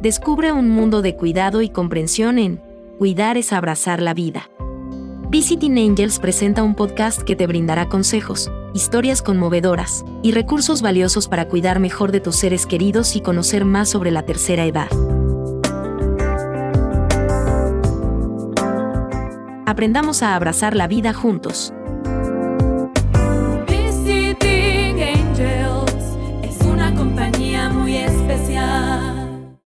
Descubre un mundo de cuidado y comprensión en Cuidar es abrazar la vida. Visiting Angels presenta un podcast que te brindará consejos, historias conmovedoras y recursos valiosos para cuidar mejor de tus seres queridos y conocer más sobre la tercera edad. Aprendamos a abrazar la vida juntos.